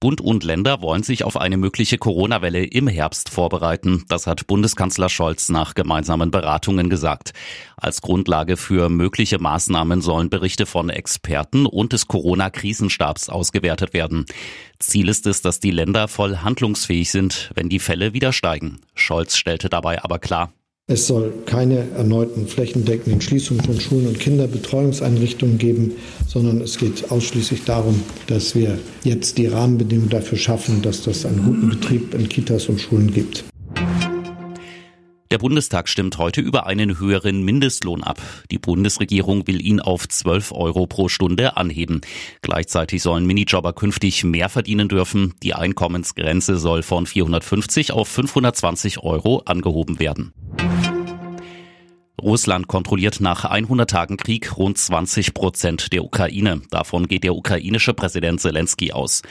Bund und Länder wollen sich auf eine mögliche Corona-Welle im Herbst vorbereiten. Das hat Bundeskanzler Scholz nach gemeinsamen Beratungen gesagt. Als Grundlage für mögliche Maßnahmen sollen Berichte von Experten und des Corona-Krisenstabs ausgewertet werden. Ziel ist es, dass die Länder voll handlungsfähig sind, wenn die Fälle wieder steigen. Scholz stellte dabei aber klar, es soll keine erneuten flächendeckenden Schließungen von Schulen und Kinderbetreuungseinrichtungen geben, sondern es geht ausschließlich darum, dass wir jetzt die Rahmenbedingungen dafür schaffen, dass das einen guten Betrieb in Kitas und Schulen gibt. Der Bundestag stimmt heute über einen höheren Mindestlohn ab. Die Bundesregierung will ihn auf 12 Euro pro Stunde anheben. Gleichzeitig sollen Minijobber künftig mehr verdienen dürfen. Die Einkommensgrenze soll von 450 auf 520 Euro angehoben werden. Russland kontrolliert nach 100 Tagen Krieg rund 20 Prozent der Ukraine. Davon geht der ukrainische Präsident Zelensky aus.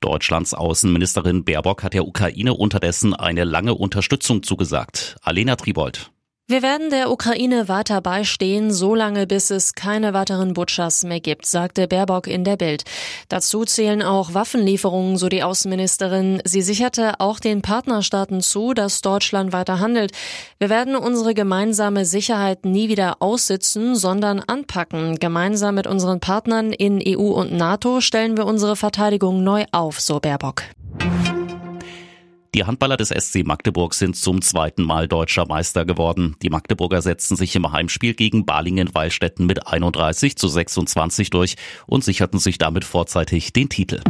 Deutschlands Außenministerin Baerbock hat der Ukraine unterdessen eine lange Unterstützung zugesagt. Alena Tribold. Wir werden der Ukraine weiter beistehen, solange bis es keine weiteren Butchers mehr gibt, sagte Baerbock in der Bild. Dazu zählen auch Waffenlieferungen, so die Außenministerin. Sie sicherte auch den Partnerstaaten zu, dass Deutschland weiter handelt. Wir werden unsere gemeinsame Sicherheit nie wieder aussitzen, sondern anpacken. Gemeinsam mit unseren Partnern in EU und NATO stellen wir unsere Verteidigung neu auf, so Baerbock. Die Handballer des SC Magdeburg sind zum zweiten Mal deutscher Meister geworden. Die Magdeburger setzten sich im Heimspiel gegen Balingen-Wallstätten mit 31 zu 26 durch und sicherten sich damit vorzeitig den Titel.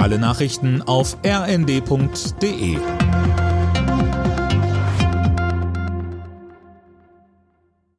Alle Nachrichten auf rnd.de